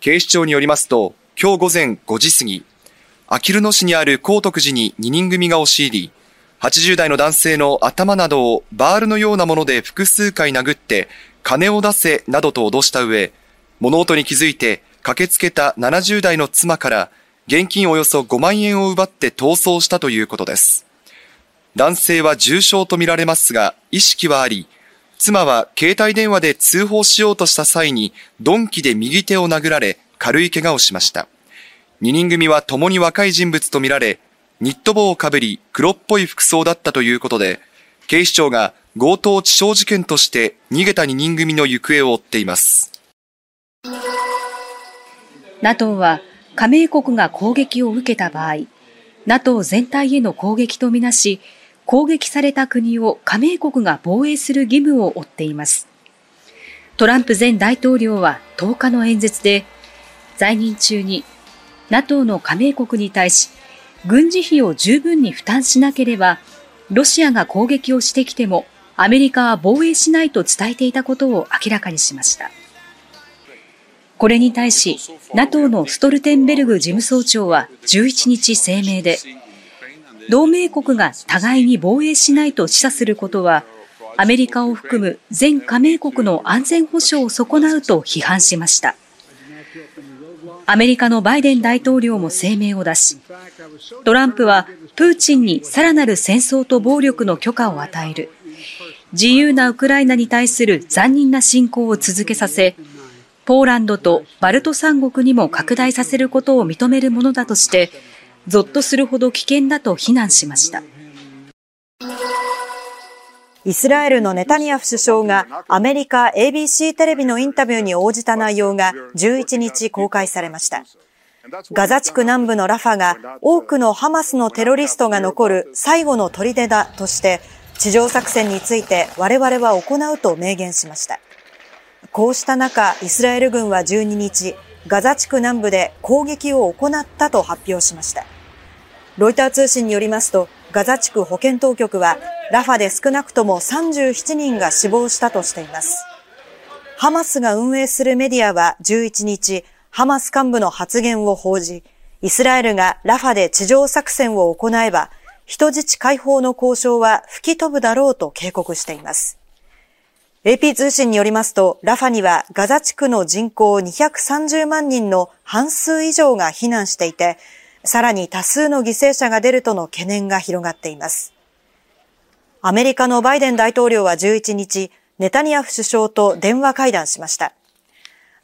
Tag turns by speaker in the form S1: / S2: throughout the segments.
S1: 警視庁によりますと、今日午前5時過ぎ、あきる野市にある高徳寺に2人組が押し入り、80代の男性の頭などをバールのようなもので複数回殴って、金を出せなどと脅した上、物音に気づいて駆けつけた70代の妻から現金およそ5万円を奪って逃走したということです。男性は重傷とみられますが、意識はあり、妻は携帯電話で通報しようとした際に鈍器で右手を殴られ軽い怪我をしました。2人組は共に若い人物とみられ、ニット帽をかぶり黒っぽい服装だったということで、警視庁が強盗致傷事件として逃げた2人組の行方を追っています。
S2: NATO は加盟国が攻撃を受けた場合、NATO 全体への攻撃とみなし、攻撃された国を加盟国が防衛する義務を負っています。トランプ前大統領は10日の演説で、在任中に NATO の加盟国に対し、軍事費を十分に負担しなければ、ロシアが攻撃をしてきても、アメリカは防衛しないと伝えていたことを明らかにしました。これに対し、NATO のストルテンベルグ事務総長は11日声明で、同盟国が互いに防衛しないと示唆することは、アメリカを含む全加盟国の安全保障を損なうと批判しました。アメリカのバイデン大統領も声明を出し、トランプはプーチンにさらなる戦争と暴力の許可を与える、自由なウクライナに対する残忍な侵攻を続けさせ、ポーランドとバルト三国にも拡大させることを認めるものだとして、ゾッとするほど危険だと非難しました。
S3: イスラエルのネタニヤフ首相がアメリカ ABC テレビのインタビューに応じた内容が11日公開されました。ガザ地区南部のラファが多くのハマスのテロリストが残る最後の砦だとして地上作戦について我々は行うと明言しました。こうした中、イスラエル軍は12日、ガザ地区南部で攻撃を行ったと発表しました。ロイター通信によりますと、ガザ地区保健当局は、ラファで少なくとも37人が死亡したとしています。ハマスが運営するメディアは11日、ハマス幹部の発言を報じ、イスラエルがラファで地上作戦を行えば、人質解放の交渉は吹き飛ぶだろうと警告しています。AP 通信によりますと、ラファにはガザ地区の人口230万人の半数以上が避難していて、さらに多数の犠牲者が出るとの懸念が広がっています。アメリカのバイデン大統領は11日、ネタニヤフ首相と電話会談しました。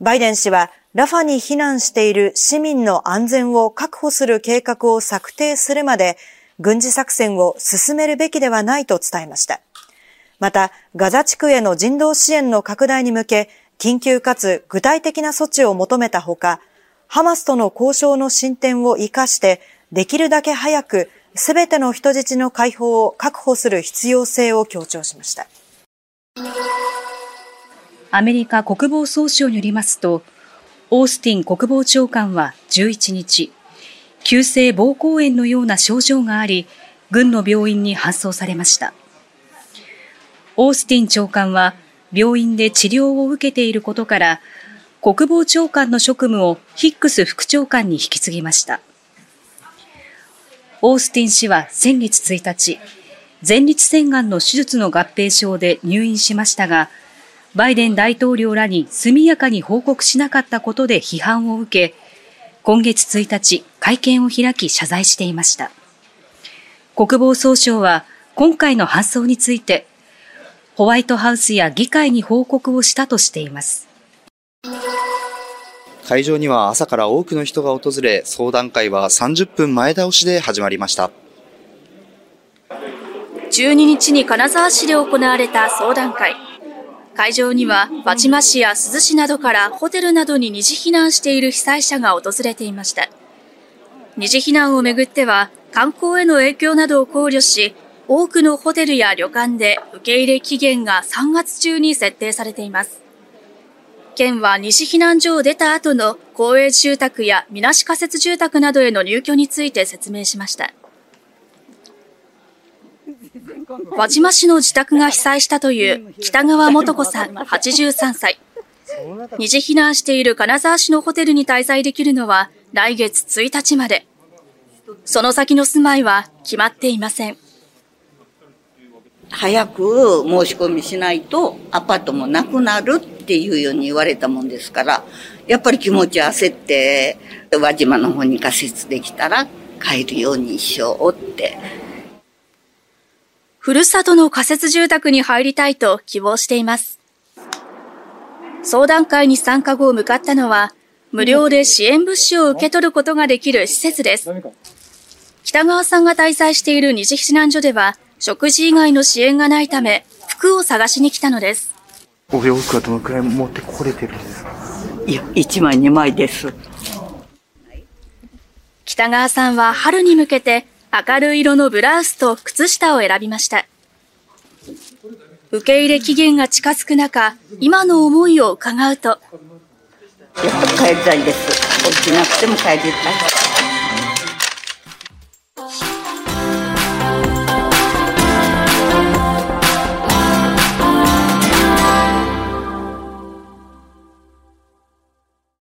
S3: バイデン氏は、ラファに避難している市民の安全を確保する計画を策定するまで、軍事作戦を進めるべきではないと伝えました。また、ガザ地区への人道支援の拡大に向け、緊急かつ具体的な措置を求めたほか、ハマスとの交渉の進展を活かして、できるだけ早くすべての人質の解放を確保する必要性を強調しました。
S2: アメリカ国防総省によりますと、オースティン国防長官は11日、急性膀胱炎のような症状があり、軍の病院に搬送されました。オースティン長官は病院で治療を受けていることから、国防長官の職務をヒックス副長官に引き継ぎました。オースティン氏は先月1日、前立腺がんの手術の合併症で入院しましたが、バイデン大統領らに速やかに報告しなかったことで批判を受け、今月1日、会見を開き謝罪していました。国防総省は今回の搬送について、ホワイトハウスや議会に報告をしたとしています。
S4: 会場には朝から多くの人が訪れ、相談会は30分前倒しで始まりました。
S2: 12日に金沢市で行われた相談会。
S5: 会場には輪島市や珠洲市などからホテルなどに二次避難している被災者が訪れていました。二次避難をめぐっては観光への影響などを考慮し、多くのホテルや旅館で受け入れ期限が3月中に設定されています。県は西避難所を出た後の公営住宅やみなし仮設住宅などへの入居について説明しました。輪島市の自宅が被災したという北川元子さん83歳。二次避難している金沢市のホテルに滞在できるのは来月1日まで。その先の住まいは決まっていません。
S6: 早く申し込みしないとアパートもなくなるっていうように言われたもんですから、やっぱり気持ち焦って、輪島の方に仮設できたら帰るようにしようって。
S5: ふるさとの仮設住宅に入りたいと希望しています。相談会に参加後向かったのは、無料で支援物資を受け取ることができる施設です。北川さんが滞在している二次避難所では、食事以外の支援がないため、服を探しに来たのです。
S7: お洋服はどのくらい持ってこれてるんですか？
S6: いや、1枚2枚です。
S5: 北川さんは春に向けて明るい色のブラウスと靴下を選びました。受け入れ期限が近づく中、今の思いを伺うと。やっ
S6: ぱ帰りたいです。起きなくても帰りたい。